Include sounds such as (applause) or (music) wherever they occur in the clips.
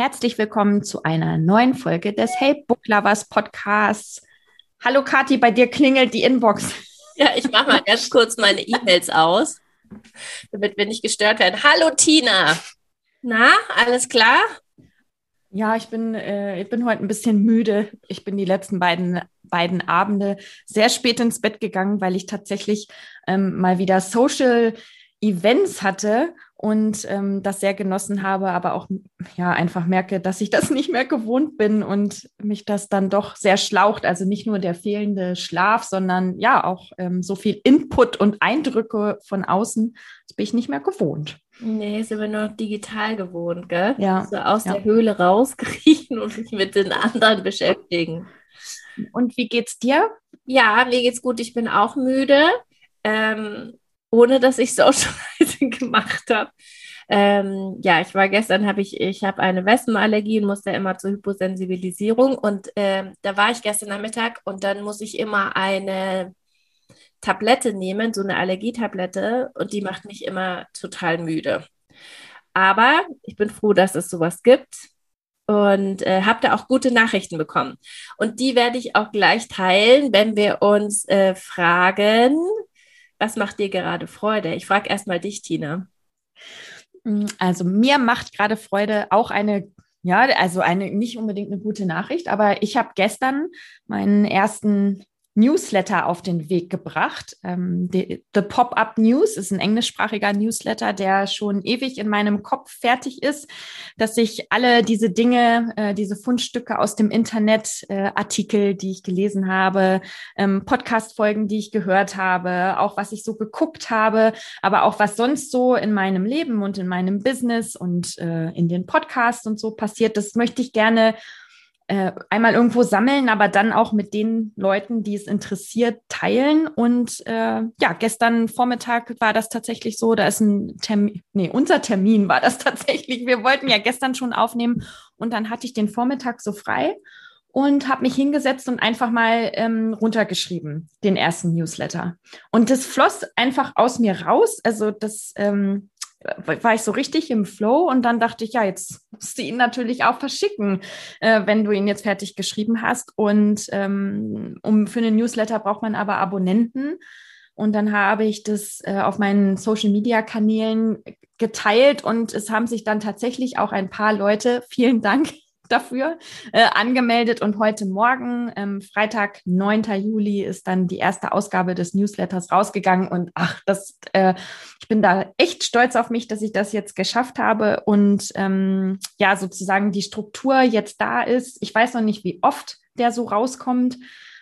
Herzlich willkommen zu einer neuen Folge des Hey Book Lovers Podcasts. Hallo Kathi, bei dir klingelt die Inbox. (laughs) Ja, ich mache mal ganz kurz meine E-Mails aus, damit wir nicht gestört werden. Hallo Tina. Na, alles klar? Ja, ich bin, äh, ich bin heute ein bisschen müde. Ich bin die letzten beiden, beiden Abende sehr spät ins Bett gegangen, weil ich tatsächlich ähm, mal wieder Social Events hatte und ähm, das sehr genossen habe, aber auch ja einfach merke, dass ich das (laughs) nicht mehr gewohnt bin und mich das dann doch sehr schlaucht. Also nicht nur der fehlende Schlaf, sondern ja auch ähm, so viel Input und Eindrücke von außen, das bin ich nicht mehr gewohnt. Nee, sind wir nur digital gewohnt, gell? Ja. So aus ja. der Höhle rauskriechen und sich mit den anderen beschäftigen. Und wie geht's dir? Ja, mir geht's gut. Ich bin auch müde. Ähm, ohne dass ich (laughs) Socializing gemacht habe. Ähm, ja, ich war gestern, habe ich, ich habe eine Wespenallergie und musste immer zur Hyposensibilisierung und ähm, da war ich gestern Nachmittag und dann muss ich immer eine Tablette nehmen, so eine Allergietablette und die macht mich immer total müde. Aber ich bin froh, dass es sowas gibt und äh, habe da auch gute Nachrichten bekommen. Und die werde ich auch gleich teilen, wenn wir uns äh, fragen, was macht dir gerade Freude? Ich frage erstmal dich, Tina. Mm, also mir macht gerade Freude auch eine, ja, also eine nicht unbedingt eine gute Nachricht, aber ich habe gestern meinen ersten Newsletter auf den Weg gebracht. Ähm, die, The Pop-Up News ist ein englischsprachiger Newsletter, der schon ewig in meinem Kopf fertig ist, dass ich alle diese Dinge, äh, diese Fundstücke aus dem Internet, äh, Artikel, die ich gelesen habe, ähm, Podcast-Folgen, die ich gehört habe, auch was ich so geguckt habe, aber auch was sonst so in meinem Leben und in meinem Business und äh, in den Podcasts und so passiert, das möchte ich gerne äh, einmal irgendwo sammeln, aber dann auch mit den Leuten, die es interessiert, teilen. Und äh, ja, gestern Vormittag war das tatsächlich so, da ist ein Termin, nee, unser Termin war das (laughs) tatsächlich. Wir wollten ja gestern schon aufnehmen und dann hatte ich den Vormittag so frei und habe mich hingesetzt und einfach mal ähm, runtergeschrieben, den ersten Newsletter. Und das floss einfach aus mir raus. Also das ähm, war ich so richtig im Flow und dann dachte ich, ja, jetzt musst du ihn natürlich auch verschicken, äh, wenn du ihn jetzt fertig geschrieben hast. Und ähm, um für einen Newsletter braucht man aber Abonnenten. Und dann habe ich das äh, auf meinen Social Media Kanälen geteilt und es haben sich dann tatsächlich auch ein paar Leute, vielen Dank, dafür äh, angemeldet und heute Morgen, ähm, Freitag, 9. Juli, ist dann die erste Ausgabe des Newsletters rausgegangen und ach, das, äh, ich bin da echt stolz auf mich, dass ich das jetzt geschafft habe und ähm, ja, sozusagen die Struktur jetzt da ist. Ich weiß noch nicht, wie oft der so rauskommt.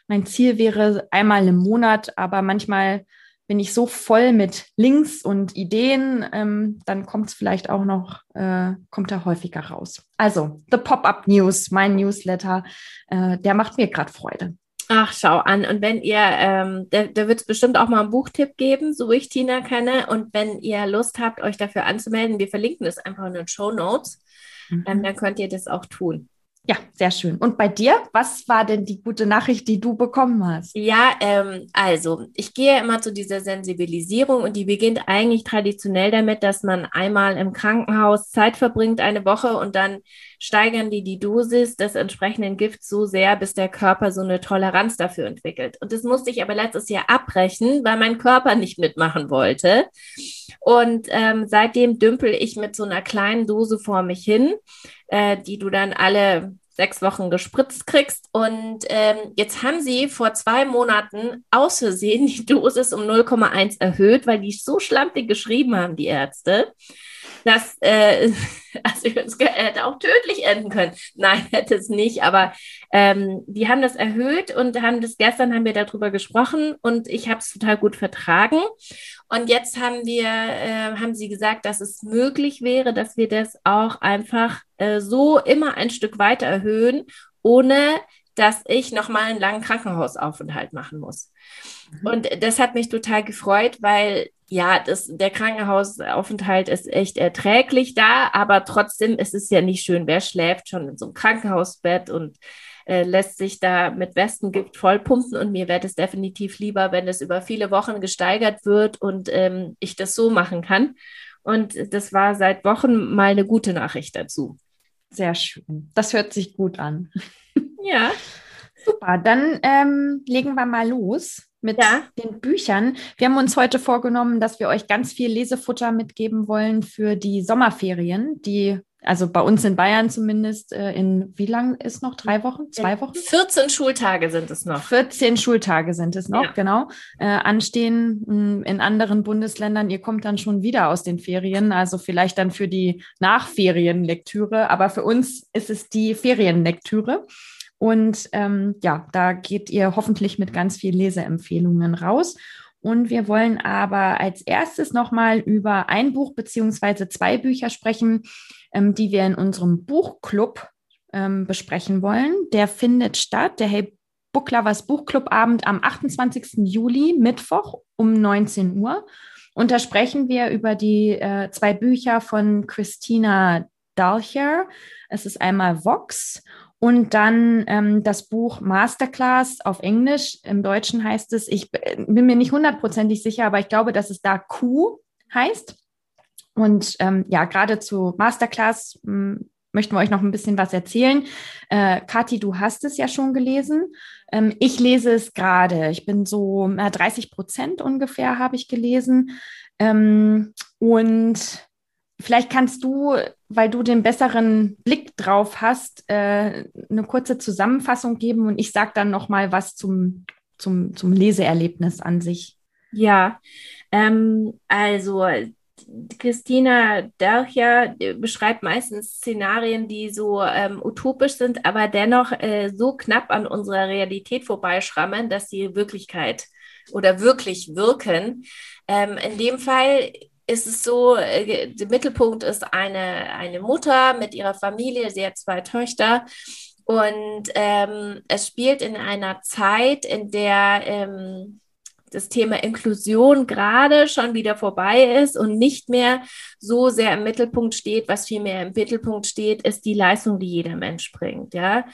Mein Ziel wäre einmal im Monat, aber manchmal bin ich so voll mit Links und Ideen, ähm, dann kommt es vielleicht auch noch, äh, kommt er häufiger raus. Also, The Pop-Up News, mein Newsletter, äh, der macht mir gerade Freude. Ach, schau an. Und wenn ihr, ähm, da, da wird es bestimmt auch mal einen Buchtipp geben, so ich Tina kenne. Und wenn ihr Lust habt, euch dafür anzumelden, wir verlinken das einfach in den Show Notes, mhm. ähm, dann könnt ihr das auch tun. Ja, sehr schön. Und bei dir, was war denn die gute Nachricht, die du bekommen hast? Ja, ähm, also ich gehe immer zu dieser Sensibilisierung und die beginnt eigentlich traditionell damit, dass man einmal im Krankenhaus Zeit verbringt, eine Woche und dann steigern die die Dosis des entsprechenden Gifts so sehr, bis der Körper so eine Toleranz dafür entwickelt. Und das musste ich aber letztes Jahr abbrechen, weil mein Körper nicht mitmachen wollte. Und ähm, seitdem dümpel ich mit so einer kleinen Dose vor mich hin äh, die du dann alle sechs Wochen gespritzt kriegst. Und ähm, jetzt haben sie vor zwei Monaten aus Versehen die Dosis um 0,1 erhöht, weil die so schlampig geschrieben haben, die Ärzte. Das, äh, (laughs) also es hätte auch tödlich enden können. Nein, (laughs) hätte es nicht, aber ähm, die haben das erhöht und haben das gestern haben wir darüber gesprochen und ich habe es total gut vertragen. Und jetzt haben wir, äh, haben sie gesagt, dass es möglich wäre, dass wir das auch einfach äh, so immer ein Stück weiter erhöhen, ohne dass ich nochmal einen langen Krankenhausaufenthalt machen muss. Mhm. Und das hat mich total gefreut, weil ja, das, der Krankenhausaufenthalt ist echt erträglich da, aber trotzdem ist es ja nicht schön. Wer schläft schon in so einem Krankenhausbett und äh, lässt sich da mit Westengift vollpumpen? Und mir wäre es definitiv lieber, wenn es über viele Wochen gesteigert wird und ähm, ich das so machen kann. Und das war seit Wochen mal eine gute Nachricht dazu. Sehr schön. Das hört sich gut an. Ja. Super, dann ähm, legen wir mal los mit ja. den Büchern. Wir haben uns heute vorgenommen, dass wir euch ganz viel Lesefutter mitgeben wollen für die Sommerferien, die also bei uns in Bayern zumindest, äh, in wie lang ist noch? Drei Wochen? Zwei Wochen? 14 Schultage sind es noch. 14 Schultage sind es noch, ja. genau. Äh, anstehen hm, in anderen Bundesländern. Ihr kommt dann schon wieder aus den Ferien, also vielleicht dann für die Nachferienlektüre, aber für uns ist es die Ferienlektüre. Und ähm, ja, da geht ihr hoffentlich mit ganz vielen Leseempfehlungen raus. Und wir wollen aber als erstes nochmal über ein Buch beziehungsweise zwei Bücher sprechen, ähm, die wir in unserem Buchclub ähm, besprechen wollen. Der findet statt, der Hey Book Lovers Buchclubabend am 28. Juli, Mittwoch um 19 Uhr. Und da sprechen wir über die äh, zwei Bücher von Christina Dalcher. Es ist einmal Vox und dann ähm, das Buch Masterclass auf Englisch. Im Deutschen heißt es, ich bin mir nicht hundertprozentig sicher, aber ich glaube, dass es da Q heißt. Und ähm, ja, gerade zu Masterclass hm, möchten wir euch noch ein bisschen was erzählen. Äh, Kathi, du hast es ja schon gelesen. Ähm, ich lese es gerade. Ich bin so äh, 30 Prozent ungefähr habe ich gelesen. Ähm, und Vielleicht kannst du, weil du den besseren Blick drauf hast, äh, eine kurze Zusammenfassung geben und ich sage dann noch mal was zum, zum, zum Leseerlebnis an sich. Ja, ähm, also Christina Dercher beschreibt meistens Szenarien, die so ähm, utopisch sind, aber dennoch äh, so knapp an unserer Realität vorbeischrammen, dass sie Wirklichkeit oder wirklich wirken. Ähm, in dem Fall ist es so, äh, der Mittelpunkt ist eine, eine Mutter mit ihrer Familie, sie hat zwei Töchter. Und ähm, es spielt in einer Zeit, in der ähm, das Thema Inklusion gerade schon wieder vorbei ist und nicht mehr so sehr im Mittelpunkt steht. Was vielmehr im Mittelpunkt steht, ist die Leistung, die jeder Mensch bringt. Ja.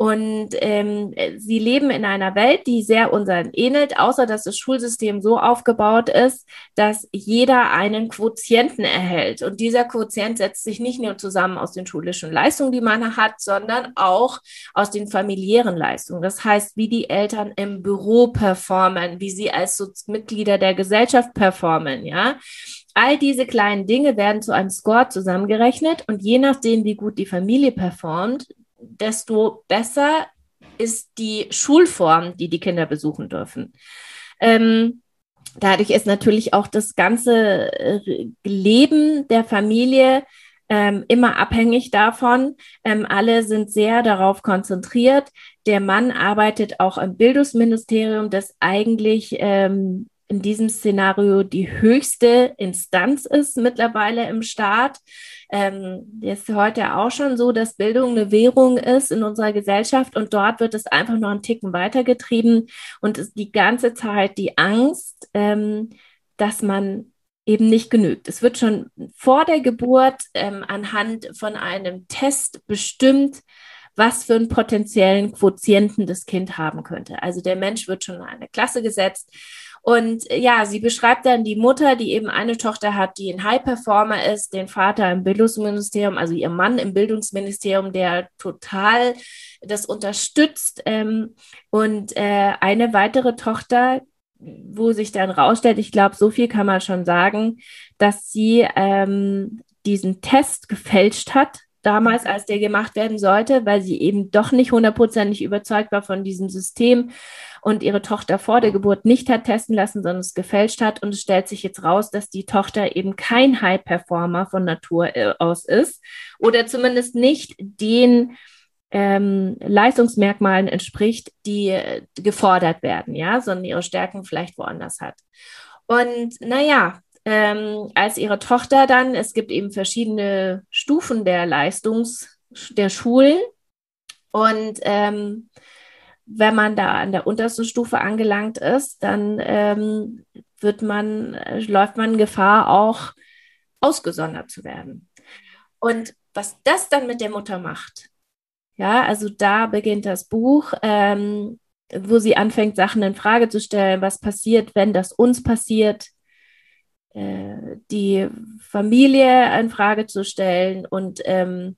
Und ähm, sie leben in einer Welt, die sehr unseren ähnelt, außer dass das Schulsystem so aufgebaut ist, dass jeder einen Quotienten erhält. Und dieser Quotient setzt sich nicht nur zusammen aus den schulischen Leistungen, die man hat, sondern auch aus den familiären Leistungen. Das heißt, wie die Eltern im Büro performen, wie sie als so Mitglieder der Gesellschaft performen, ja. All diese kleinen Dinge werden zu einem Score zusammengerechnet und je nachdem, wie gut die Familie performt, desto besser ist die Schulform, die die Kinder besuchen dürfen. Ähm, dadurch ist natürlich auch das ganze äh, Leben der Familie ähm, immer abhängig davon. Ähm, alle sind sehr darauf konzentriert. Der Mann arbeitet auch im Bildungsministerium, das eigentlich ähm, in diesem Szenario die höchste Instanz ist mittlerweile im Staat. Ähm, ist heute auch schon so, dass Bildung eine Währung ist in unserer Gesellschaft und dort wird es einfach noch einen Ticken weitergetrieben und ist die ganze Zeit die Angst, ähm, dass man eben nicht genügt. Es wird schon vor der Geburt ähm, anhand von einem Test bestimmt, was für einen potenziellen Quotienten das Kind haben könnte. Also der Mensch wird schon in eine Klasse gesetzt und ja, sie beschreibt dann die Mutter, die eben eine Tochter hat, die ein High Performer ist, den Vater im Bildungsministerium, also ihr Mann im Bildungsministerium, der total das unterstützt. Ähm, und äh, eine weitere Tochter, wo sich dann rausstellt, ich glaube, so viel kann man schon sagen, dass sie ähm, diesen Test gefälscht hat damals, als der gemacht werden sollte, weil sie eben doch nicht hundertprozentig überzeugt war von diesem System und ihre Tochter vor der Geburt nicht hat testen lassen, sondern es gefälscht hat. Und es stellt sich jetzt raus, dass die Tochter eben kein High-Performer von Natur äh, aus ist oder zumindest nicht den ähm, Leistungsmerkmalen entspricht, die äh, gefordert werden, ja, sondern ihre Stärken vielleicht woanders hat. Und naja, ähm, als ihre Tochter dann, es gibt eben verschiedene Stufen der Leistungs, der Schulen. Und ähm, wenn man da an der untersten Stufe angelangt ist, dann ähm, wird man, äh, läuft man Gefahr, auch ausgesondert zu werden. Und was das dann mit der Mutter macht, ja, also da beginnt das Buch, ähm, wo sie anfängt, Sachen in Frage zu stellen, was passiert, wenn das uns passiert, äh, die Familie in Frage zu stellen und ähm,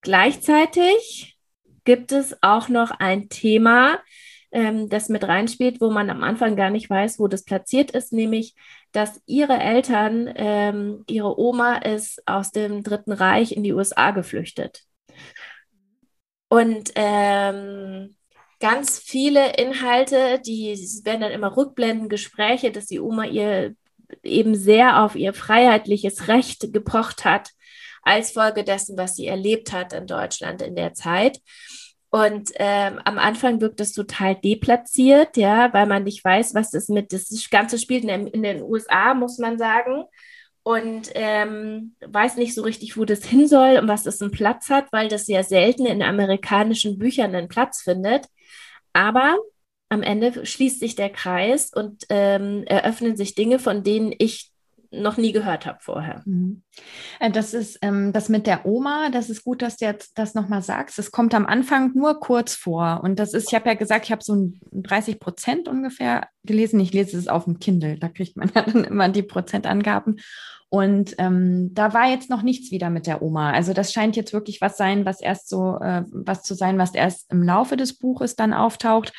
gleichzeitig gibt es auch noch ein Thema, ähm, das mit reinspielt, wo man am Anfang gar nicht weiß, wo das platziert ist, nämlich, dass ihre Eltern, ähm, ihre Oma ist aus dem Dritten Reich in die USA geflüchtet. Und ähm, ganz viele Inhalte, die werden dann immer Rückblenden, Gespräche, dass die Oma ihr eben sehr auf ihr freiheitliches Recht gepocht hat, als Folge dessen, was sie erlebt hat in Deutschland in der Zeit. Und ähm, am Anfang wirkt es total deplatziert, ja, weil man nicht weiß, was das mit, das Ganze spielt in, in den USA, muss man sagen. Und ähm, weiß nicht so richtig, wo das hin soll und was das einen Platz hat, weil das sehr selten in amerikanischen Büchern einen Platz findet. Aber am Ende schließt sich der Kreis und ähm, eröffnen sich Dinge, von denen ich noch nie gehört habe vorher. Mhm. Äh, das ist ähm, das mit der Oma, das ist gut, dass du jetzt das nochmal sagst. Es kommt am Anfang nur kurz vor. Und das ist, ich habe ja gesagt, ich habe so 30 Prozent ungefähr gelesen. Ich lese es auf dem Kindle, da kriegt man (laughs) ja dann immer die Prozentangaben. Und ähm, da war jetzt noch nichts wieder mit der Oma. Also das scheint jetzt wirklich was sein, was erst so, äh, was zu sein, was erst im Laufe des Buches dann auftaucht.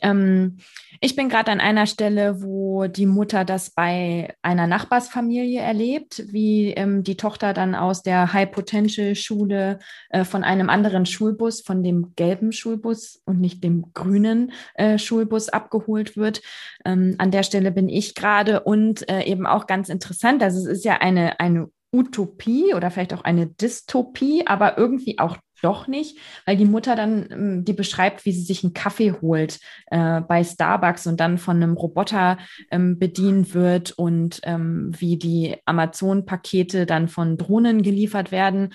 Ähm, ich bin gerade an einer Stelle, wo die Mutter das bei einer Nachbarsfamilie erlebt, wie ähm, die Tochter dann aus der High Potential Schule äh, von einem anderen Schulbus, von dem gelben Schulbus und nicht dem grünen äh, Schulbus abgeholt wird. Ähm, an der Stelle bin ich gerade und äh, eben auch ganz interessant, also es ist ja eine, eine Utopie oder vielleicht auch eine Dystopie, aber irgendwie auch doch nicht, weil die Mutter dann, ähm, die beschreibt, wie sie sich einen Kaffee holt äh, bei Starbucks und dann von einem Roboter ähm, bedient wird und ähm, wie die Amazon-Pakete dann von Drohnen geliefert werden.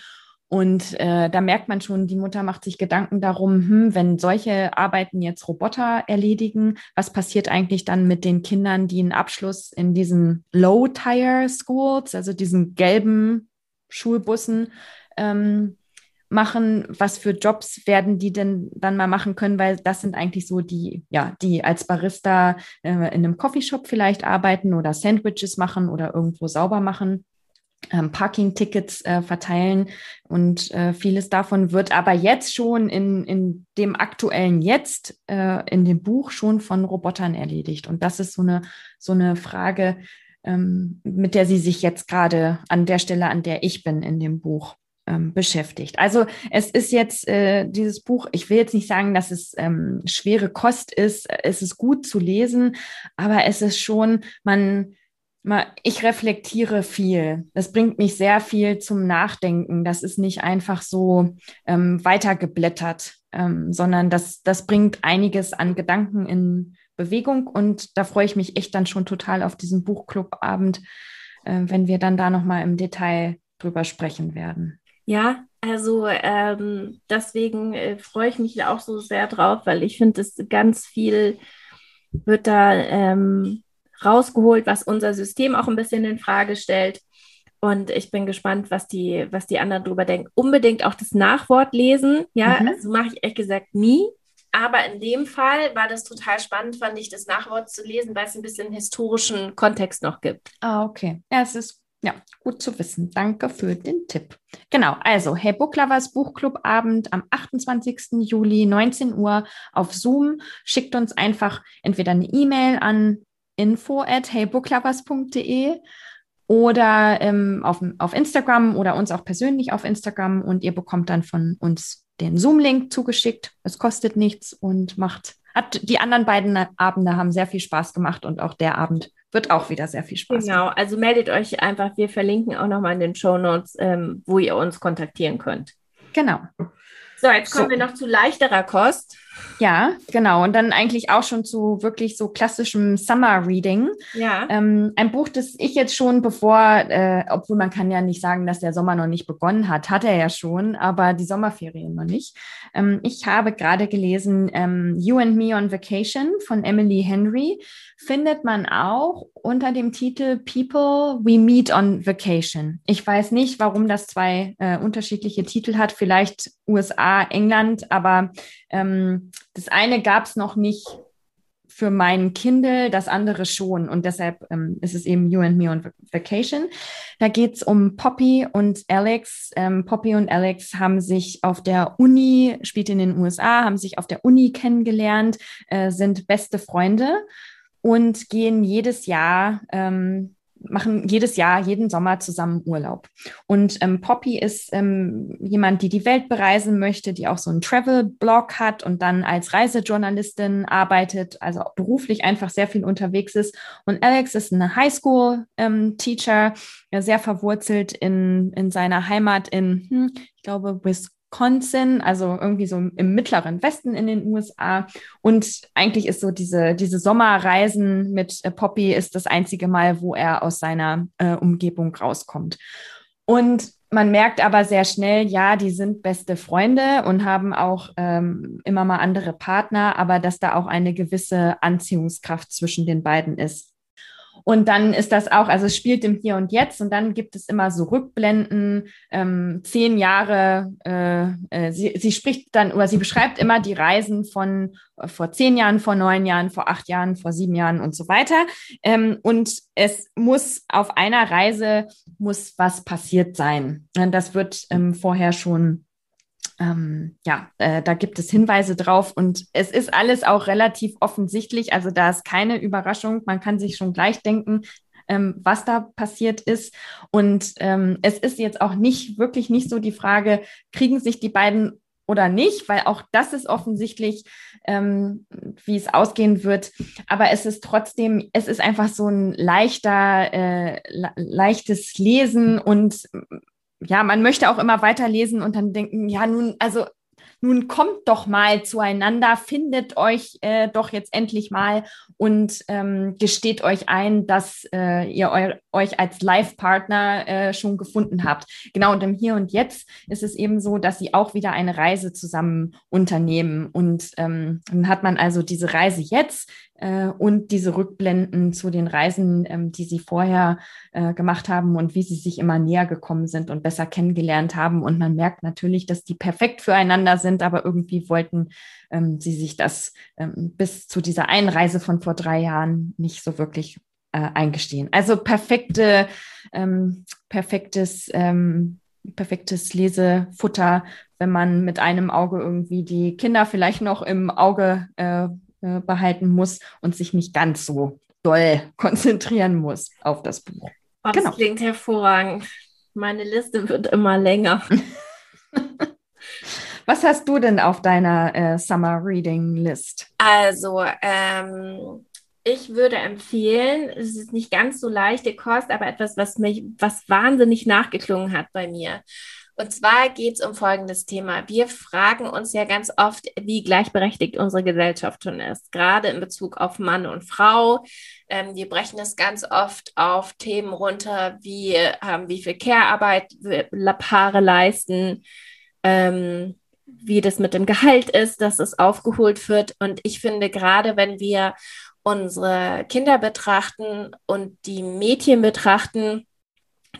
Und äh, da merkt man schon, die Mutter macht sich Gedanken darum, hm, wenn solche Arbeiten jetzt Roboter erledigen, was passiert eigentlich dann mit den Kindern, die einen Abschluss in diesen Low-Tire-Schools, also diesen gelben Schulbussen, ähm, machen, was für Jobs werden die denn dann mal machen können, weil das sind eigentlich so die, ja, die als Barista äh, in einem Coffeeshop vielleicht arbeiten oder Sandwiches machen oder irgendwo sauber machen. Ähm, Parking-Tickets äh, verteilen und äh, vieles davon wird aber jetzt schon in, in dem aktuellen Jetzt äh, in dem Buch schon von Robotern erledigt. Und das ist so eine, so eine Frage, ähm, mit der sie sich jetzt gerade an der Stelle, an der ich bin in dem Buch ähm, beschäftigt. Also es ist jetzt äh, dieses Buch, ich will jetzt nicht sagen, dass es ähm, schwere Kost ist, es ist gut zu lesen, aber es ist schon, man, man, ich reflektiere viel. Das bringt mich sehr viel zum Nachdenken. Das ist nicht einfach so ähm, weitergeblättert, ähm, sondern das, das bringt einiges an Gedanken in Bewegung und da freue ich mich echt dann schon total auf diesen Buchclubabend, äh, wenn wir dann da nochmal im Detail drüber sprechen werden. Ja, also ähm, deswegen äh, freue ich mich auch so sehr drauf, weil ich finde, es ganz viel wird da ähm, rausgeholt, was unser System auch ein bisschen in Frage stellt. Und ich bin gespannt, was die, was die anderen darüber denken. Unbedingt auch das Nachwort lesen. Ja, mhm. also mache ich ehrlich gesagt nie. Aber in dem Fall war das total spannend, fand ich, das Nachwort zu lesen, weil es ein bisschen historischen Kontext noch gibt. Ah, okay. Ja, es ist ja, gut zu wissen. Danke für den Tipp. Genau, also Hey Book Lovers Buchclubabend am 28. Juli, 19 Uhr auf Zoom. Schickt uns einfach entweder eine E-Mail an info at heybooklovers.de oder ähm, auf, auf Instagram oder uns auch persönlich auf Instagram und ihr bekommt dann von uns den Zoom-Link zugeschickt. Es kostet nichts und macht, hat die anderen beiden Abende haben sehr viel Spaß gemacht und auch der Abend wird auch wieder sehr viel Spaß Genau, machen. also meldet euch einfach. Wir verlinken auch nochmal in den Show Notes, ähm, wo ihr uns kontaktieren könnt. Genau. So, jetzt kommen so. wir noch zu leichterer Kost. Ja, genau. Und dann eigentlich auch schon zu wirklich so klassischem Summer Reading. Ja. Ähm, ein Buch, das ich jetzt schon bevor, äh, obwohl man kann ja nicht sagen, dass der Sommer noch nicht begonnen hat, hat er ja schon, aber die Sommerferien noch nicht. Ähm, ich habe gerade gelesen ähm, You and Me on Vacation von Emily Henry. Findet man auch unter dem Titel People We Meet on Vacation. Ich weiß nicht, warum das zwei äh, unterschiedliche Titel hat. Vielleicht USA, England, aber ähm, das eine gab es noch nicht für mein Kindle, das andere schon. Und deshalb ähm, ist es eben You and Me on Vacation. Da geht es um Poppy und Alex. Ähm, Poppy und Alex haben sich auf der Uni, spielt in den USA, haben sich auf der Uni kennengelernt, äh, sind beste Freunde und gehen jedes Jahr ähm, machen jedes Jahr, jeden Sommer zusammen Urlaub. Und ähm, Poppy ist ähm, jemand, die die Welt bereisen möchte, die auch so einen Travel-Blog hat und dann als Reisejournalistin arbeitet, also beruflich einfach sehr viel unterwegs ist. Und Alex ist eine Highschool-Teacher, ähm, sehr verwurzelt in, in seiner Heimat in, hm, ich glaube, Wisconsin. Wisconsin, also irgendwie so im mittleren Westen in den USA. Und eigentlich ist so diese, diese Sommerreisen mit äh, Poppy ist das einzige Mal, wo er aus seiner äh, Umgebung rauskommt. Und man merkt aber sehr schnell, ja, die sind beste Freunde und haben auch ähm, immer mal andere Partner, aber dass da auch eine gewisse Anziehungskraft zwischen den beiden ist. Und dann ist das auch, also es spielt im Hier und Jetzt und dann gibt es immer so Rückblenden, ähm, zehn Jahre, äh, äh, sie, sie spricht dann oder sie beschreibt immer die Reisen von äh, vor zehn Jahren, vor neun Jahren, vor acht Jahren, vor sieben Jahren und so weiter. Ähm, und es muss auf einer Reise muss was passiert sein. Das wird ähm, vorher schon ähm, ja, äh, da gibt es Hinweise drauf und es ist alles auch relativ offensichtlich. Also da ist keine Überraschung. Man kann sich schon gleich denken, ähm, was da passiert ist. Und ähm, es ist jetzt auch nicht wirklich nicht so die Frage, kriegen sich die beiden oder nicht, weil auch das ist offensichtlich, ähm, wie es ausgehen wird. Aber es ist trotzdem, es ist einfach so ein leichter, äh, leichtes Lesen und ja, man möchte auch immer weiterlesen und dann denken, ja, nun, also nun kommt doch mal zueinander, findet euch äh, doch jetzt endlich mal und ähm, gesteht euch ein, dass äh, ihr eu euch als Live-Partner äh, schon gefunden habt. Genau, und im Hier und Jetzt ist es eben so, dass sie auch wieder eine Reise zusammen unternehmen. Und ähm, dann hat man also diese Reise jetzt, äh, und diese Rückblenden zu den Reisen, ähm, die sie vorher äh, gemacht haben und wie sie sich immer näher gekommen sind und besser kennengelernt haben. Und man merkt natürlich, dass die perfekt füreinander sind, aber irgendwie wollten ähm, sie sich das ähm, bis zu dieser Einreise von vor drei Jahren nicht so wirklich äh, eingestehen. Also perfekte, perfektes, perfektes Lesefutter, wenn man mit einem Auge irgendwie die Kinder vielleicht noch im Auge äh, behalten muss und sich nicht ganz so doll (laughs) konzentrieren muss auf das Buch. Oh, das genau. klingt hervorragend. Meine Liste wird immer länger. (laughs) (laughs) Was hast du denn auf deiner äh, Summer Reading List? Also, ähm, ich würde empfehlen, es ist nicht ganz so leichte Kost, aber etwas, was mich, was wahnsinnig nachgeklungen hat bei mir. Und zwar geht es um folgendes Thema. Wir fragen uns ja ganz oft, wie gleichberechtigt unsere Gesellschaft schon ist, gerade in Bezug auf Mann und Frau. Ähm, wir brechen es ganz oft auf Themen runter, wie, ähm, wie viel Care-Arbeit Paare leisten, ähm, wie das mit dem Gehalt ist, dass es aufgeholt wird. Und ich finde, gerade wenn wir unsere Kinder betrachten und die Mädchen betrachten,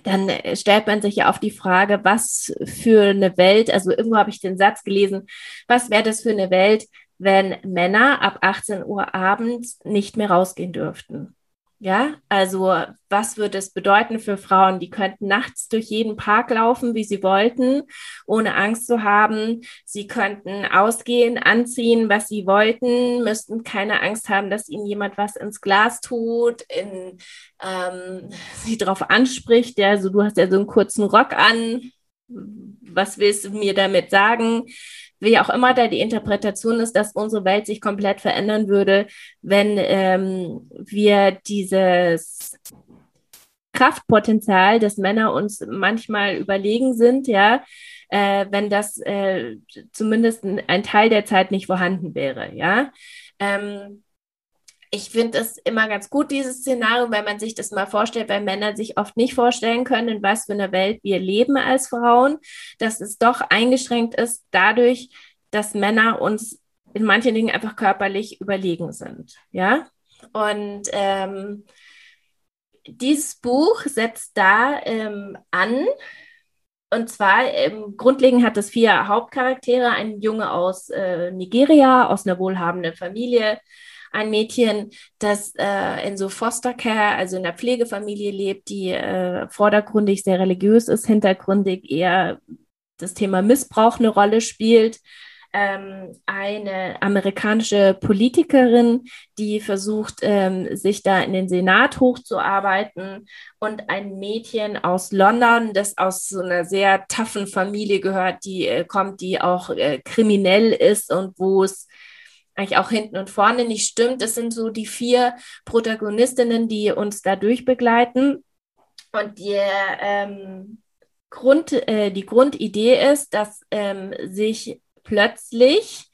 dann äh, stellt man sich ja auf die Frage, was für eine Welt, also irgendwo habe ich den Satz gelesen, was wäre das für eine Welt, wenn Männer ab 18 Uhr abends nicht mehr rausgehen dürften? Ja, also was würde es bedeuten für Frauen? Die könnten nachts durch jeden Park laufen, wie sie wollten, ohne Angst zu haben. Sie könnten ausgehen, anziehen, was sie wollten, müssten keine Angst haben, dass ihnen jemand was ins Glas tut, in, ähm, (laughs) sie darauf anspricht. Ja, also du hast ja so einen kurzen Rock an. Was willst du mir damit sagen? Wie auch immer da die Interpretation ist, dass unsere Welt sich komplett verändern würde, wenn ähm, wir dieses Kraftpotenzial, dass Männer uns manchmal überlegen sind, ja, äh, wenn das äh, zumindest ein Teil der Zeit nicht vorhanden wäre, ja. Ähm, ich finde es immer ganz gut, dieses Szenario, wenn man sich das mal vorstellt, weil Männer sich oft nicht vorstellen können, in was für einer Welt wir leben als Frauen, dass es doch eingeschränkt ist dadurch, dass Männer uns in manchen Dingen einfach körperlich überlegen sind. Ja. Und ähm, dieses Buch setzt da ähm, an, und zwar ähm, grundlegend hat es vier Hauptcharaktere: ein Junge aus äh, Nigeria, aus einer wohlhabenden Familie, ein Mädchen, das äh, in so Foster Care, also in der Pflegefamilie lebt, die äh, vordergründig sehr religiös ist, hintergründig eher das Thema Missbrauch eine Rolle spielt. Ähm, eine amerikanische Politikerin, die versucht, ähm, sich da in den Senat hochzuarbeiten und ein Mädchen aus London, das aus so einer sehr taffen Familie gehört, die äh, kommt, die auch äh, kriminell ist und wo es eigentlich auch hinten und vorne nicht stimmt. Das sind so die vier Protagonistinnen, die uns da durchbegleiten. Und die, ähm, Grund, äh, die Grundidee ist, dass ähm, sich plötzlich,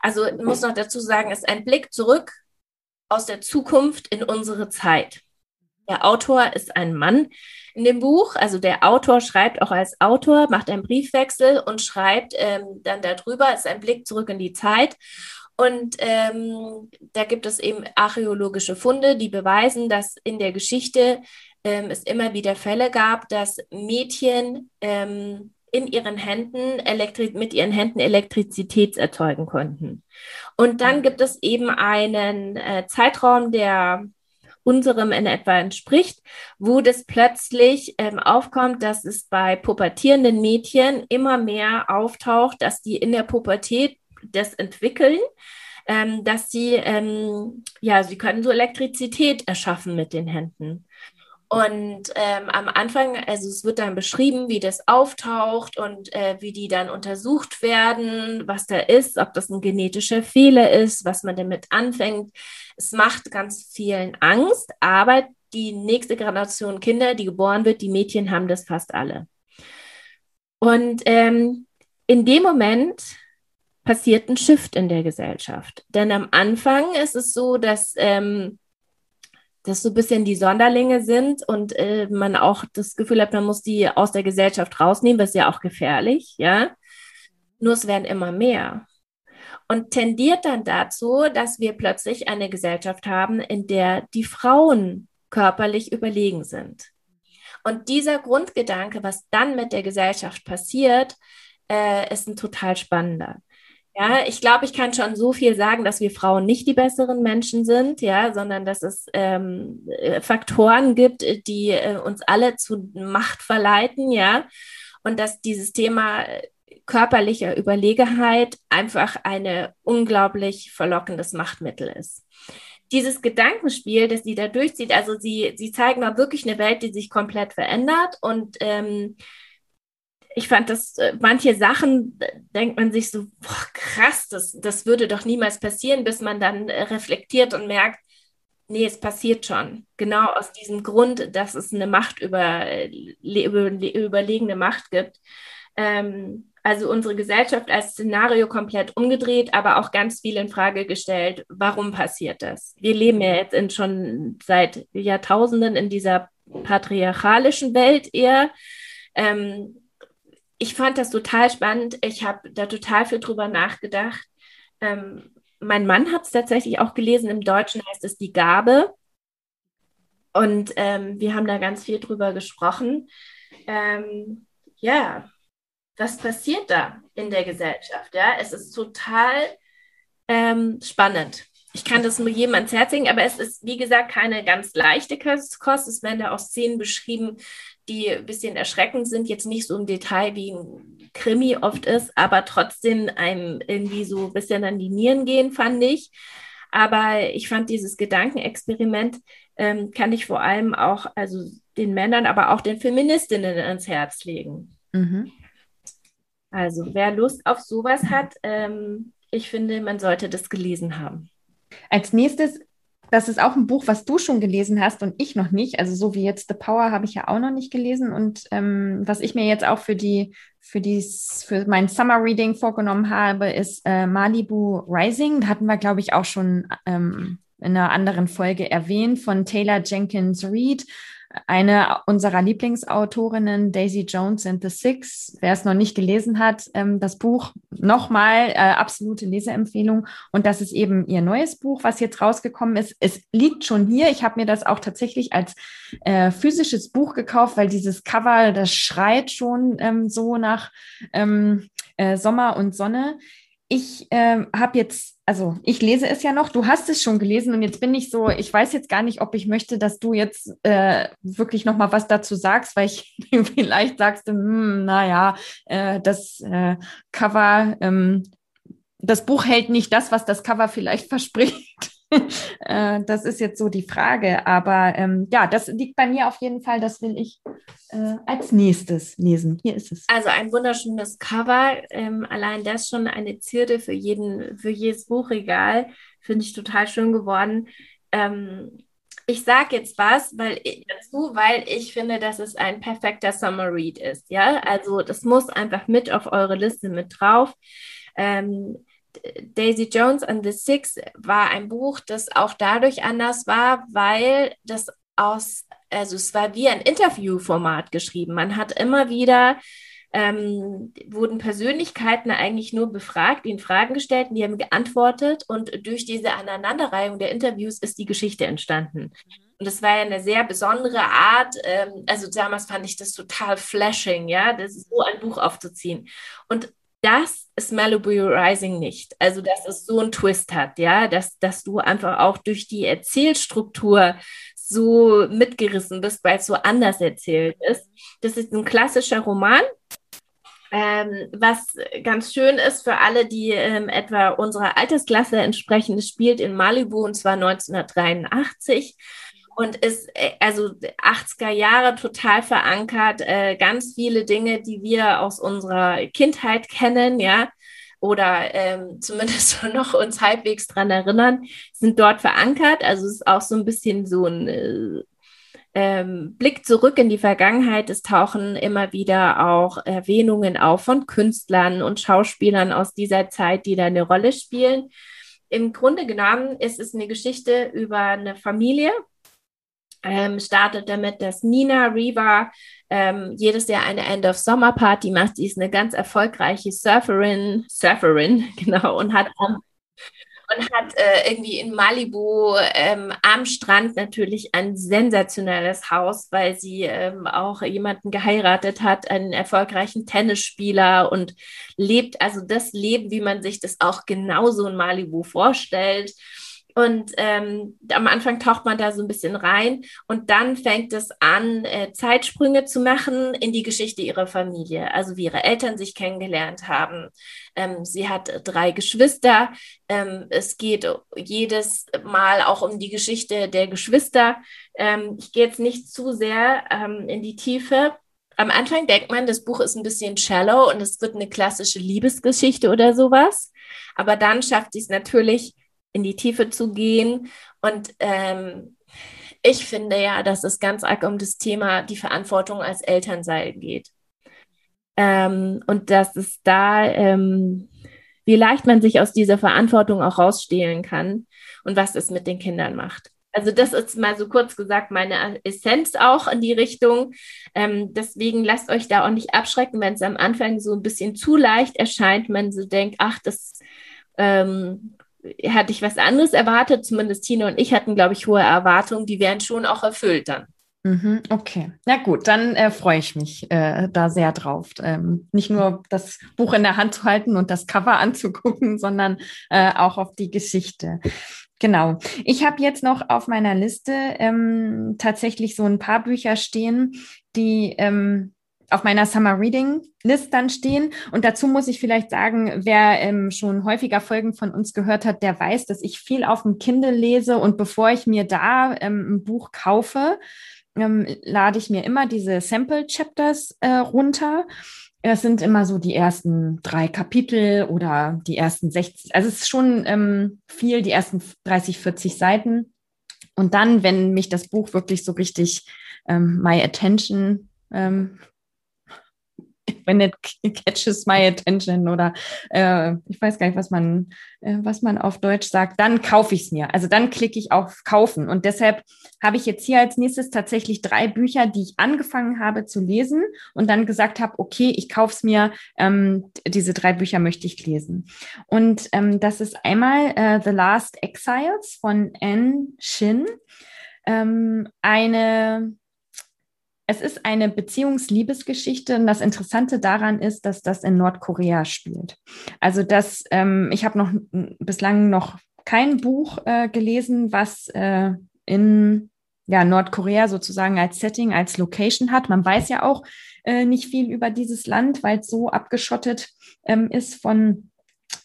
also ich muss noch dazu sagen, ist ein Blick zurück aus der Zukunft in unsere Zeit. Der Autor ist ein Mann in dem Buch. Also der Autor schreibt auch als Autor, macht einen Briefwechsel und schreibt ähm, dann darüber, ist ein Blick zurück in die Zeit. Und ähm, da gibt es eben archäologische Funde, die beweisen, dass in der Geschichte ähm, es immer wieder Fälle gab, dass Mädchen ähm, in ihren Händen Elektri mit ihren Händen Elektrizität erzeugen konnten. Und dann gibt es eben einen äh, Zeitraum, der unserem in etwa entspricht, wo das plötzlich ähm, aufkommt, dass es bei pubertierenden Mädchen immer mehr auftaucht, dass die in der Pubertät das entwickeln, ähm, dass sie, ähm, ja, sie können so Elektrizität erschaffen mit den Händen. Und ähm, am Anfang, also es wird dann beschrieben, wie das auftaucht und äh, wie die dann untersucht werden, was da ist, ob das ein genetischer Fehler ist, was man damit anfängt. Es macht ganz vielen Angst, aber die nächste Generation Kinder, die geboren wird, die Mädchen haben das fast alle. Und ähm, in dem Moment passiert ein Shift in der Gesellschaft. Denn am Anfang ist es so, dass, ähm, dass so ein bisschen die Sonderlinge sind und äh, man auch das Gefühl hat, man muss die aus der Gesellschaft rausnehmen, was ja auch gefährlich, ja. Nur es werden immer mehr. Und tendiert dann dazu, dass wir plötzlich eine Gesellschaft haben, in der die Frauen körperlich überlegen sind. Und dieser Grundgedanke, was dann mit der Gesellschaft passiert, äh, ist ein total spannender. Ja, ich glaube, ich kann schon so viel sagen, dass wir Frauen nicht die besseren Menschen sind, ja, sondern dass es ähm, äh, Faktoren gibt, die äh, uns alle zu Macht verleiten, ja, und dass dieses Thema körperlicher Überlegenheit einfach eine unglaublich verlockendes Machtmittel ist. Dieses Gedankenspiel, das sie da durchzieht, also sie, sie zeigen mal wirklich eine Welt, die sich komplett verändert und ähm, ich fand das, äh, manche Sachen denkt man sich so, boah, krass, das, das würde doch niemals passieren, bis man dann äh, reflektiert und merkt, nee, es passiert schon. Genau aus diesem Grund, dass es eine Macht über, über überlegene Macht gibt. Ähm, also unsere Gesellschaft als Szenario komplett umgedreht, aber auch ganz viel in Frage gestellt, warum passiert das? Wir leben ja jetzt in schon seit Jahrtausenden in dieser patriarchalischen Welt eher. Ähm, ich fand das total spannend. Ich habe da total viel drüber nachgedacht. Ähm, mein Mann hat es tatsächlich auch gelesen. Im Deutschen heißt es die Gabe. Und ähm, wir haben da ganz viel drüber gesprochen. Ähm, ja, was passiert da in der Gesellschaft? Ja, es ist total ähm, spannend. ich kann das nur jedem ans Herz legen, aber es ist, wie gesagt, keine ganz leichte Kost. Es werden da auch Szenen beschrieben, die ein bisschen erschreckend sind, jetzt nicht so im Detail wie ein Krimi oft ist, aber trotzdem einem irgendwie so ein bisschen an die Nieren gehen, fand ich. Aber ich fand dieses Gedankenexperiment, ähm, kann ich vor allem auch, also den Männern, aber auch den Feministinnen ans Herz legen. Mhm. Also wer Lust auf sowas hat, ähm, ich finde, man sollte das gelesen haben. Als nächstes das ist auch ein Buch, was du schon gelesen hast und ich noch nicht. Also so wie jetzt The Power habe ich ja auch noch nicht gelesen. Und ähm, was ich mir jetzt auch für die, für die, für mein Summer Reading vorgenommen habe, ist äh, Malibu Rising. Hatten wir, glaube ich, auch schon ähm, in einer anderen Folge erwähnt von Taylor Jenkins Reid eine unserer Lieblingsautorinnen, Daisy Jones and the Six. Wer es noch nicht gelesen hat, ähm, das Buch nochmal äh, absolute Leseempfehlung. Und das ist eben ihr neues Buch, was jetzt rausgekommen ist. Es liegt schon hier. Ich habe mir das auch tatsächlich als äh, physisches Buch gekauft, weil dieses Cover, das schreit schon ähm, so nach ähm, äh, Sommer und Sonne ich äh, habe jetzt, also ich lese es ja noch, du hast es schon gelesen und jetzt bin ich so, ich weiß jetzt gar nicht, ob ich möchte, dass du jetzt äh, wirklich noch mal was dazu sagst, weil ich (laughs) vielleicht sagst hm, naja, äh, das äh, Cover, ähm, das Buch hält nicht das, was das Cover vielleicht (laughs) verspricht. (laughs) Äh, das ist jetzt so die Frage. Aber ähm, ja, das liegt bei mir auf jeden Fall. Das will ich äh, als nächstes lesen. Hier ist es. Also ein wunderschönes Cover. Ähm, allein das schon eine Zierde für jeden, für jedes Buchregal. Finde ich total schön geworden. Ähm, ich sage jetzt was, weil ich, dazu, weil ich finde, dass es ein perfekter Summer Read ist. Ja, also das muss einfach mit auf eure Liste mit drauf. Ähm, Daisy Jones and the Six war ein Buch, das auch dadurch anders war, weil das aus, also es war wie ein Interviewformat geschrieben. Man hat immer wieder ähm, wurden Persönlichkeiten eigentlich nur befragt, ihnen Fragen gestellt die haben geantwortet und durch diese Aneinanderreihung der Interviews ist die Geschichte entstanden. Und das war ja eine sehr besondere Art. Ähm, also damals fand ich das total flashing, ja, das ist so ein Buch aufzuziehen. Und das ist Malibu Rising nicht. Also, dass es so einen Twist hat, ja, dass, dass du einfach auch durch die Erzählstruktur so mitgerissen bist, weil es so anders erzählt ist. Das ist ein klassischer Roman. Ähm, was ganz schön ist für alle, die ähm, etwa unserer Altersklasse entsprechen, es spielt in Malibu und zwar 1983 und ist äh, also 80er Jahre total verankert. Äh, ganz viele Dinge, die wir aus unserer Kindheit kennen, ja, oder ähm, (laughs) zumindest noch uns halbwegs dran erinnern, sind dort verankert. Also es ist auch so ein bisschen so ein äh, ähm, Blick zurück in die Vergangenheit. Es tauchen immer wieder auch Erwähnungen auf von Künstlern und Schauspielern aus dieser Zeit, die da eine Rolle spielen. Im Grunde genommen ist es eine Geschichte über eine Familie, ähm, startet damit, dass Nina Riva ähm, jedes Jahr eine End-of-Summer-Party macht. Sie ist eine ganz erfolgreiche Surferin, Surferin, (laughs) genau, und hat ähm, und hat äh, irgendwie in Malibu ähm, am Strand natürlich ein sensationelles Haus, weil sie ähm, auch jemanden geheiratet hat, einen erfolgreichen Tennisspieler und lebt also das Leben, wie man sich das auch genauso in Malibu vorstellt. Und ähm, am Anfang taucht man da so ein bisschen rein und dann fängt es an, äh, Zeitsprünge zu machen in die Geschichte ihrer Familie, also wie ihre Eltern sich kennengelernt haben. Ähm, sie hat drei Geschwister. Ähm, es geht jedes Mal auch um die Geschichte der Geschwister. Ähm, ich gehe jetzt nicht zu sehr ähm, in die Tiefe. Am Anfang denkt man, das Buch ist ein bisschen shallow und es wird eine klassische Liebesgeschichte oder sowas. Aber dann schafft sie es natürlich, in die Tiefe zu gehen. Und ähm, ich finde ja, dass es ganz arg um das Thema die Verantwortung als Elternsein geht. Ähm, und dass es da, ähm, wie leicht man sich aus dieser Verantwortung auch rausstehlen kann und was es mit den Kindern macht. Also das ist mal so kurz gesagt meine Essenz auch in die Richtung. Ähm, deswegen lasst euch da auch nicht abschrecken, wenn es am Anfang so ein bisschen zu leicht erscheint, man so denkt, ach, das ähm, hatte ich was anderes erwartet. Zumindest Tina und ich hatten, glaube ich, hohe Erwartungen. Die werden schon auch erfüllt dann. Mhm, okay, na gut, dann äh, freue ich mich äh, da sehr drauf. Ähm, nicht nur das Buch in der Hand zu halten und das Cover (laughs) anzugucken, sondern äh, auch auf die Geschichte. Genau. Ich habe jetzt noch auf meiner Liste ähm, tatsächlich so ein paar Bücher stehen, die ähm, auf meiner Summer Reading List dann stehen. Und dazu muss ich vielleicht sagen, wer ähm, schon häufiger Folgen von uns gehört hat, der weiß, dass ich viel auf dem Kindle lese und bevor ich mir da ähm, ein Buch kaufe, ähm, lade ich mir immer diese Sample Chapters äh, runter. Es sind immer so die ersten drei Kapitel oder die ersten 60, also es ist schon ähm, viel, die ersten 30, 40 Seiten. Und dann, wenn mich das Buch wirklich so richtig ähm, my attention ähm, when it catches my attention oder äh, ich weiß gar nicht, was man, äh, was man auf Deutsch sagt, dann kaufe ich es mir. Also dann klicke ich auf Kaufen. Und deshalb habe ich jetzt hier als nächstes tatsächlich drei Bücher, die ich angefangen habe zu lesen und dann gesagt habe, okay, ich kaufe es mir, ähm, diese drei Bücher möchte ich lesen. Und ähm, das ist einmal äh, The Last Exiles von Anne Shin. Ähm, eine es ist eine Beziehungsliebesgeschichte und das Interessante daran ist, dass das in Nordkorea spielt. Also das, ähm, ich habe noch bislang noch kein Buch äh, gelesen, was äh, in ja, Nordkorea sozusagen als Setting, als Location hat. Man weiß ja auch äh, nicht viel über dieses Land, weil es so abgeschottet ähm, ist von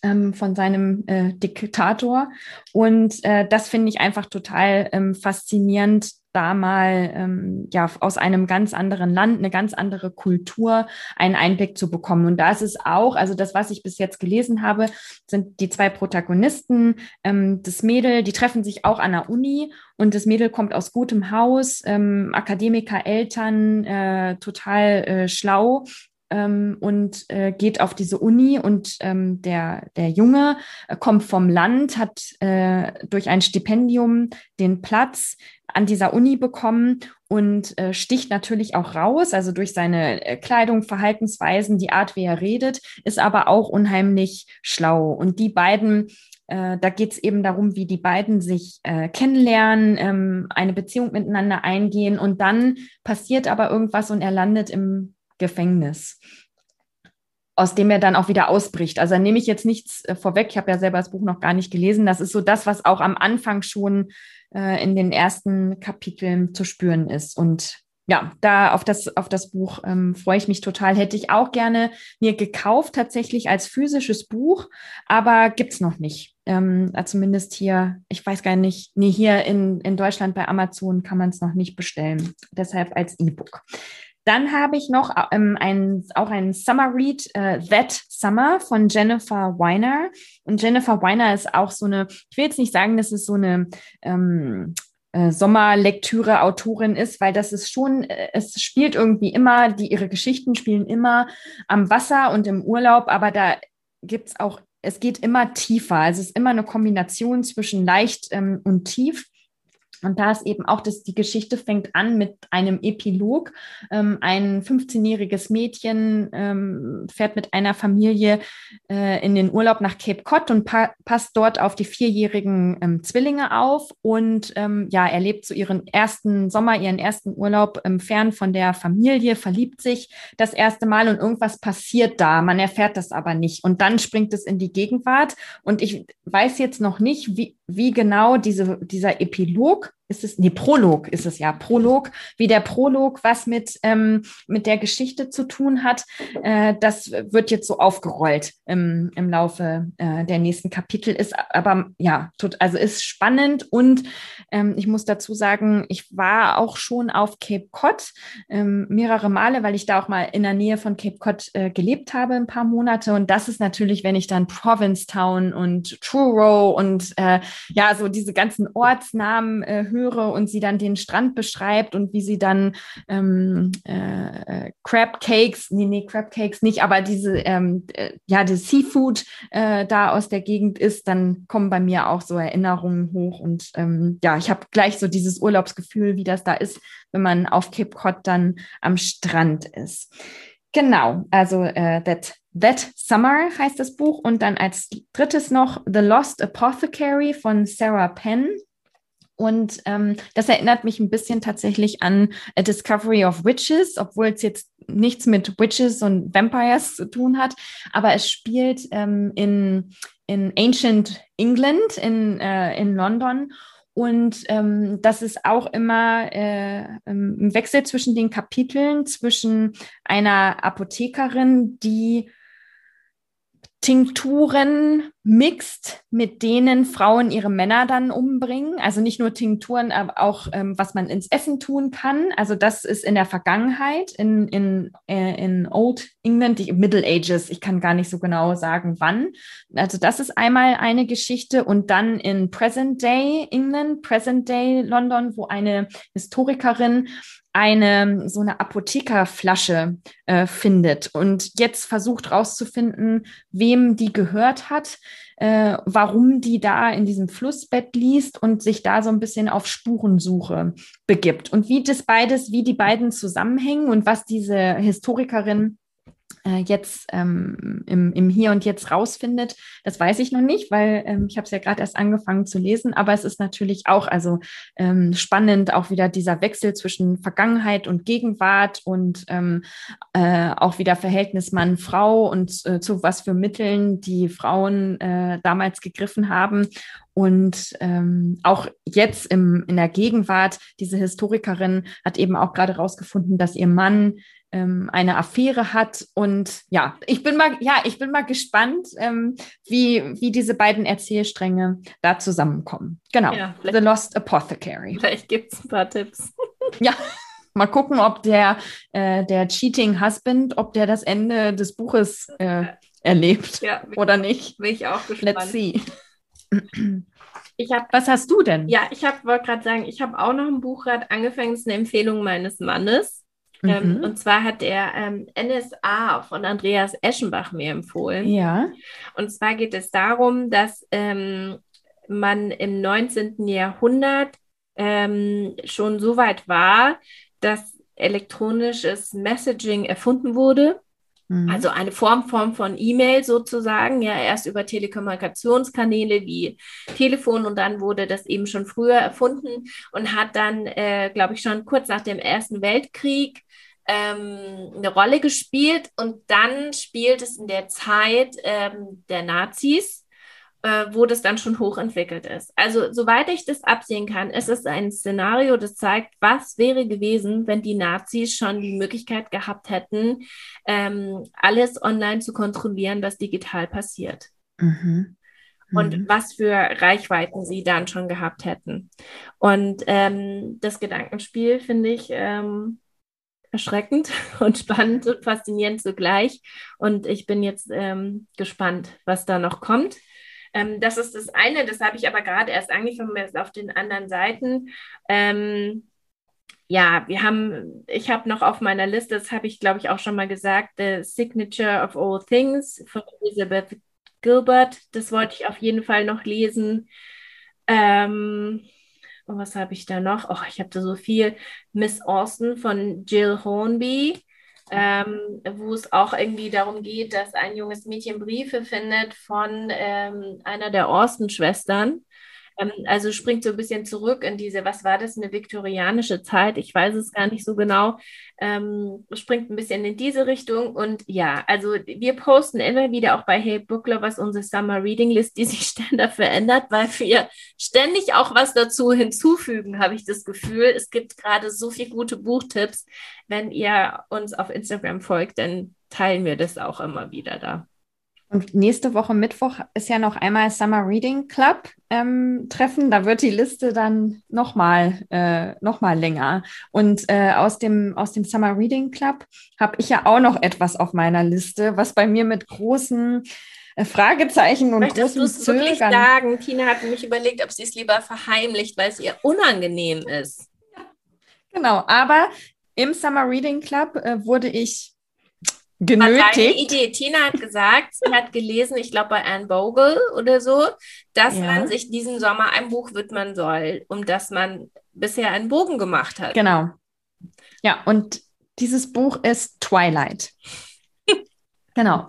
ähm, von seinem äh, Diktator. Und äh, das finde ich einfach total ähm, faszinierend, da mal ähm, ja aus einem ganz anderen Land, eine ganz andere Kultur einen Einblick zu bekommen. Und da ist es auch, also das, was ich bis jetzt gelesen habe, sind die zwei Protagonisten, ähm, das Mädel, die treffen sich auch an der Uni und das Mädel kommt aus gutem Haus, ähm, Akademiker, Eltern, äh, total äh, schlau ähm, und äh, geht auf diese Uni und ähm, der, der Junge äh, kommt vom Land, hat äh, durch ein Stipendium den Platz an dieser Uni bekommen und äh, sticht natürlich auch raus, also durch seine äh, Kleidung, Verhaltensweisen, die Art, wie er redet, ist aber auch unheimlich schlau. Und die beiden äh, da geht es eben darum, wie die beiden sich äh, kennenlernen, ähm, eine Beziehung miteinander eingehen und dann passiert aber irgendwas und er landet im Gefängnis, aus dem er dann auch wieder ausbricht. Also da nehme ich jetzt nichts äh, vorweg. Ich habe ja selber das Buch noch gar nicht gelesen. Das ist so das, was auch am Anfang schon äh, in den ersten Kapiteln zu spüren ist. Und ja, da auf das, auf das Buch ähm, freue ich mich total. Hätte ich auch gerne mir gekauft, tatsächlich als physisches Buch, aber gibt's noch nicht. Ähm, zumindest hier, ich weiß gar nicht, nee, hier in, in Deutschland bei Amazon kann man es noch nicht bestellen. Deshalb als E-Book. Dann habe ich noch ähm, ein, auch ein Summer Read, äh, That Summer von Jennifer Weiner. Und Jennifer Weiner ist auch so eine, ich will jetzt nicht sagen, dass es so eine ähm, äh, Sommerlektüre Autorin ist, weil das ist schon, äh, es spielt irgendwie immer, die ihre Geschichten spielen immer am Wasser und im Urlaub, aber da gibt's auch, es geht immer tiefer. Also es ist immer eine Kombination zwischen leicht ähm, und tief. Und da ist eben auch, dass die Geschichte fängt an mit einem Epilog. Ähm, ein 15-jähriges Mädchen ähm, fährt mit einer Familie äh, in den Urlaub nach Cape Cod und pa passt dort auf die vierjährigen ähm, Zwillinge auf und ähm, ja, erlebt so ihren ersten Sommer, ihren ersten Urlaub ähm, fern von der Familie, verliebt sich das erste Mal und irgendwas passiert da. Man erfährt das aber nicht. Und dann springt es in die Gegenwart. Und ich weiß jetzt noch nicht, wie, wie genau diese, dieser Epilog ist es, nee, Prolog ist es ja, Prolog, wie der Prolog was mit, ähm, mit der Geschichte zu tun hat, äh, das wird jetzt so aufgerollt im, im Laufe äh, der nächsten Kapitel, ist aber, ja, tut, also ist spannend und ähm, ich muss dazu sagen, ich war auch schon auf Cape Cod ähm, mehrere Male, weil ich da auch mal in der Nähe von Cape Cod äh, gelebt habe, ein paar Monate. Und das ist natürlich, wenn ich dann Provincetown und Truro und äh, ja, so diese ganzen Ortsnamen äh, höre und sie dann den Strand beschreibt und wie sie dann ähm, äh, Crab Cakes, nee, nee, Crab Cakes nicht, aber diese, ähm, äh, ja, das Seafood äh, da aus der Gegend ist, dann kommen bei mir auch so Erinnerungen hoch und ähm, ja, ich habe gleich so dieses Urlaubsgefühl, wie das da ist, wenn man auf Cape Cod dann am Strand ist. Genau, also äh, that, that Summer heißt das Buch und dann als drittes noch The Lost Apothecary von Sarah Penn. Und ähm, das erinnert mich ein bisschen tatsächlich an A Discovery of Witches, obwohl es jetzt nichts mit Witches und Vampires zu tun hat. Aber es spielt ähm, in in Ancient England in, äh, in London. Und ähm, das ist auch immer äh, im Wechsel zwischen den Kapiteln, zwischen einer Apothekerin, die Tinkturen mixt, mit denen Frauen ihre Männer dann umbringen. Also nicht nur Tinkturen, aber auch ähm, was man ins Essen tun kann. Also das ist in der Vergangenheit, in, in, äh, in Old England, die Middle Ages. Ich kann gar nicht so genau sagen, wann. Also das ist einmal eine Geschichte und dann in Present Day England, Present Day London, wo eine Historikerin eine so eine Apothekerflasche äh, findet und jetzt versucht rauszufinden, wem die gehört hat, äh, warum die da in diesem Flussbett liest und sich da so ein bisschen auf Spurensuche begibt. Und wie das beides, wie die beiden zusammenhängen und was diese Historikerin äh, jetzt ähm, im, im Hier und Jetzt rausfindet, das weiß ich noch nicht, weil ähm, ich habe es ja gerade erst angefangen zu lesen. Aber es ist natürlich auch also ähm, spannend, auch wieder dieser Wechsel zwischen Vergangenheit und Gegenwart und ähm, äh, auch wieder Verhältnis Mann-Frau und äh, zu was für Mitteln die Frauen äh, damals gegriffen haben. Und ähm, auch jetzt im, in der Gegenwart, diese Historikerin hat eben auch gerade rausgefunden, dass ihr Mann ähm, eine Affäre hat. Und ja, ich bin mal, ja, ich bin mal gespannt, ähm, wie, wie diese beiden Erzählstränge da zusammenkommen. Genau. Ja, The Lost Apothecary. Vielleicht gibt es ein paar Tipps. (laughs) ja. Mal gucken, ob der, äh, der Cheating Husband, ob der das Ende des Buches äh, erlebt ja, oder nicht. Bin ich auch gespannt. Let's see. Ich hab, Was hast du denn? Ja, ich wollte gerade sagen, ich habe auch noch ein Buch gerade angefangen, es ist eine Empfehlung meines Mannes. Ähm, mhm. Ähm, und zwar hat er ähm, NSA von Andreas Eschenbach mir empfohlen. Ja. Und zwar geht es darum, dass ähm, man im 19. Jahrhundert ähm, schon so weit war, dass elektronisches Messaging erfunden wurde. Mhm. Also eine Form, Form von E-Mail sozusagen, ja, erst über Telekommunikationskanäle wie Telefon und dann wurde das eben schon früher erfunden und hat dann, äh, glaube ich, schon kurz nach dem Ersten Weltkrieg ähm, eine Rolle gespielt und dann spielt es in der Zeit ähm, der Nazis, äh, wo das dann schon hochentwickelt ist. Also soweit ich das absehen kann, ist es ein Szenario, das zeigt, was wäre gewesen, wenn die Nazis schon die Möglichkeit gehabt hätten, ähm, alles online zu kontrollieren, was digital passiert. Mhm und mhm. was für Reichweiten sie dann schon gehabt hätten. Und ähm, das Gedankenspiel finde ich ähm, erschreckend (laughs) und spannend und faszinierend zugleich. Und ich bin jetzt ähm, gespannt, was da noch kommt. Ähm, das ist das eine, das habe ich aber gerade erst angefangen, jetzt auf den anderen Seiten. Ähm, ja, wir haben, ich habe noch auf meiner Liste, das habe ich glaube ich auch schon mal gesagt, The Signature of All Things von Elizabeth Gilbert. Das wollte ich auf jeden Fall noch lesen. Ähm, und was habe ich da noch? Oh, ich habe da so viel. Miss Austin von Jill Hornby, ähm, wo es auch irgendwie darum geht, dass ein junges Mädchen Briefe findet von ähm, einer der Austin-Schwestern. Ähm, also springt so ein bisschen zurück in diese, was war das, eine viktorianische Zeit? Ich weiß es gar nicht so genau. Ähm, springt ein bisschen in diese Richtung. Und ja, also wir posten immer wieder auch bei Hey Book Lovers unsere Summer Reading List, die sich (laughs) ständig verändert, weil wir ständig auch was dazu hinzufügen, habe ich das Gefühl. Es gibt gerade so viele gute Buchtipps. Wenn ihr uns auf Instagram folgt, dann teilen wir das auch immer wieder da. Und nächste Woche Mittwoch ist ja noch einmal Summer Reading Club ähm, Treffen. Da wird die Liste dann nochmal äh, noch länger. Und äh, aus, dem, aus dem Summer Reading Club habe ich ja auch noch etwas auf meiner Liste, was bei mir mit großen äh, Fragezeichen und Möchtest großen Zögern... wirklich sagen, Tina hat nämlich überlegt, ob sie es lieber verheimlicht, weil es ihr unangenehm ist. Genau, aber im Summer Reading Club äh, wurde ich genötigt. Eine Idee. Tina hat gesagt, sie hat gelesen, ich glaube bei Anne Bogle oder so, dass ja. man sich diesen Sommer ein Buch widmen soll, um das man bisher einen Bogen gemacht hat. Genau. Ja, und dieses Buch ist Twilight. (laughs) genau.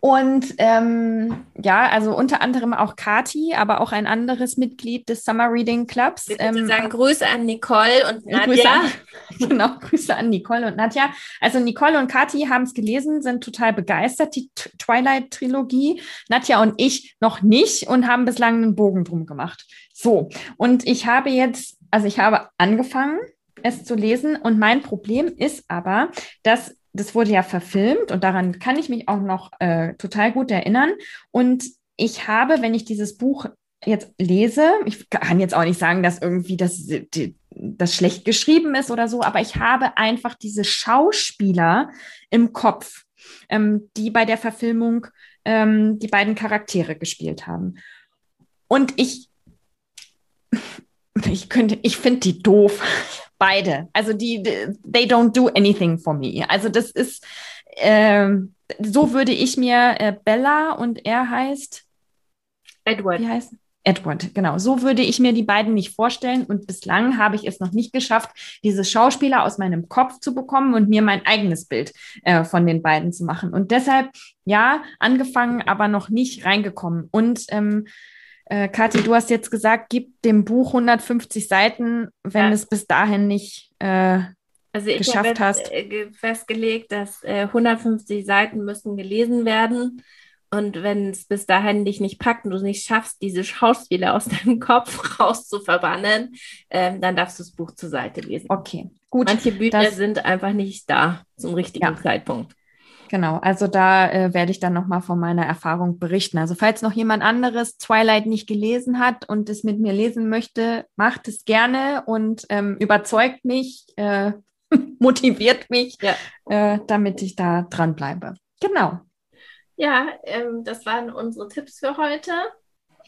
Und ähm, ja, also unter anderem auch Kati, aber auch ein anderes Mitglied des Summer Reading Clubs. Bitte ähm, sagen Grüße an Nicole und (laughs) Nadja. An, (laughs) genau, Grüße an Nicole und Nadja. Also Nicole und Kathi haben es gelesen, sind total begeistert, die Twilight-Trilogie. Nadja und ich noch nicht und haben bislang einen Bogen drum gemacht. So, und ich habe jetzt, also ich habe angefangen, es zu lesen und mein Problem ist aber, dass das wurde ja verfilmt und daran kann ich mich auch noch äh, total gut erinnern. Und ich habe, wenn ich dieses Buch jetzt lese, ich kann jetzt auch nicht sagen, dass irgendwie das, die, das schlecht geschrieben ist oder so, aber ich habe einfach diese Schauspieler im Kopf, ähm, die bei der Verfilmung ähm, die beiden Charaktere gespielt haben. Und ich, ich könnte, ich finde die doof. (laughs) Beide. Also die, they don't do anything for me. Also das ist, äh, so würde ich mir äh, Bella und er heißt Edward. Wie heißt Edward, genau. So würde ich mir die beiden nicht vorstellen. Und bislang habe ich es noch nicht geschafft, diese Schauspieler aus meinem Kopf zu bekommen und mir mein eigenes Bild äh, von den beiden zu machen. Und deshalb, ja, angefangen, aber noch nicht reingekommen. Und ähm, äh, Kathi, du hast jetzt gesagt, gib dem Buch 150 Seiten, wenn ja. es bis dahin nicht äh, also ich geschafft hast. Äh, festgelegt, dass äh, 150 Seiten müssen gelesen werden. Und wenn es bis dahin dich nicht packt und du es nicht schaffst, diese Schauspieler aus (laughs) deinem Kopf rauszuverbannen, ähm, dann darfst du das Buch zur Seite lesen. Okay, gut. Manche Bücher sind einfach nicht da zum richtigen ja. Zeitpunkt. Genau, also da äh, werde ich dann nochmal von meiner Erfahrung berichten. Also falls noch jemand anderes Twilight nicht gelesen hat und es mit mir lesen möchte, macht es gerne und ähm, überzeugt mich, äh, (laughs) motiviert mich, ja. äh, damit ich da dranbleibe. Genau. Ja, ähm, das waren unsere Tipps für heute.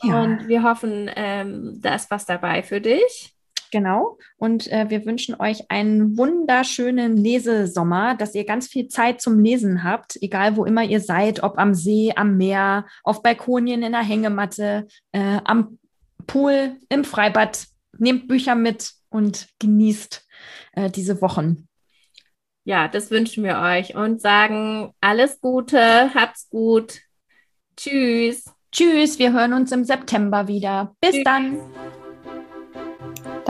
Ja. Und wir hoffen, ähm, da ist was dabei für dich. Genau. Und äh, wir wünschen euch einen wunderschönen Lesesommer, dass ihr ganz viel Zeit zum Lesen habt, egal wo immer ihr seid, ob am See, am Meer, auf Balkonien, in der Hängematte, äh, am Pool, im Freibad. Nehmt Bücher mit und genießt äh, diese Wochen. Ja, das wünschen wir euch und sagen alles Gute, habt's gut. Tschüss. Tschüss, wir hören uns im September wieder. Bis Tschüss. dann.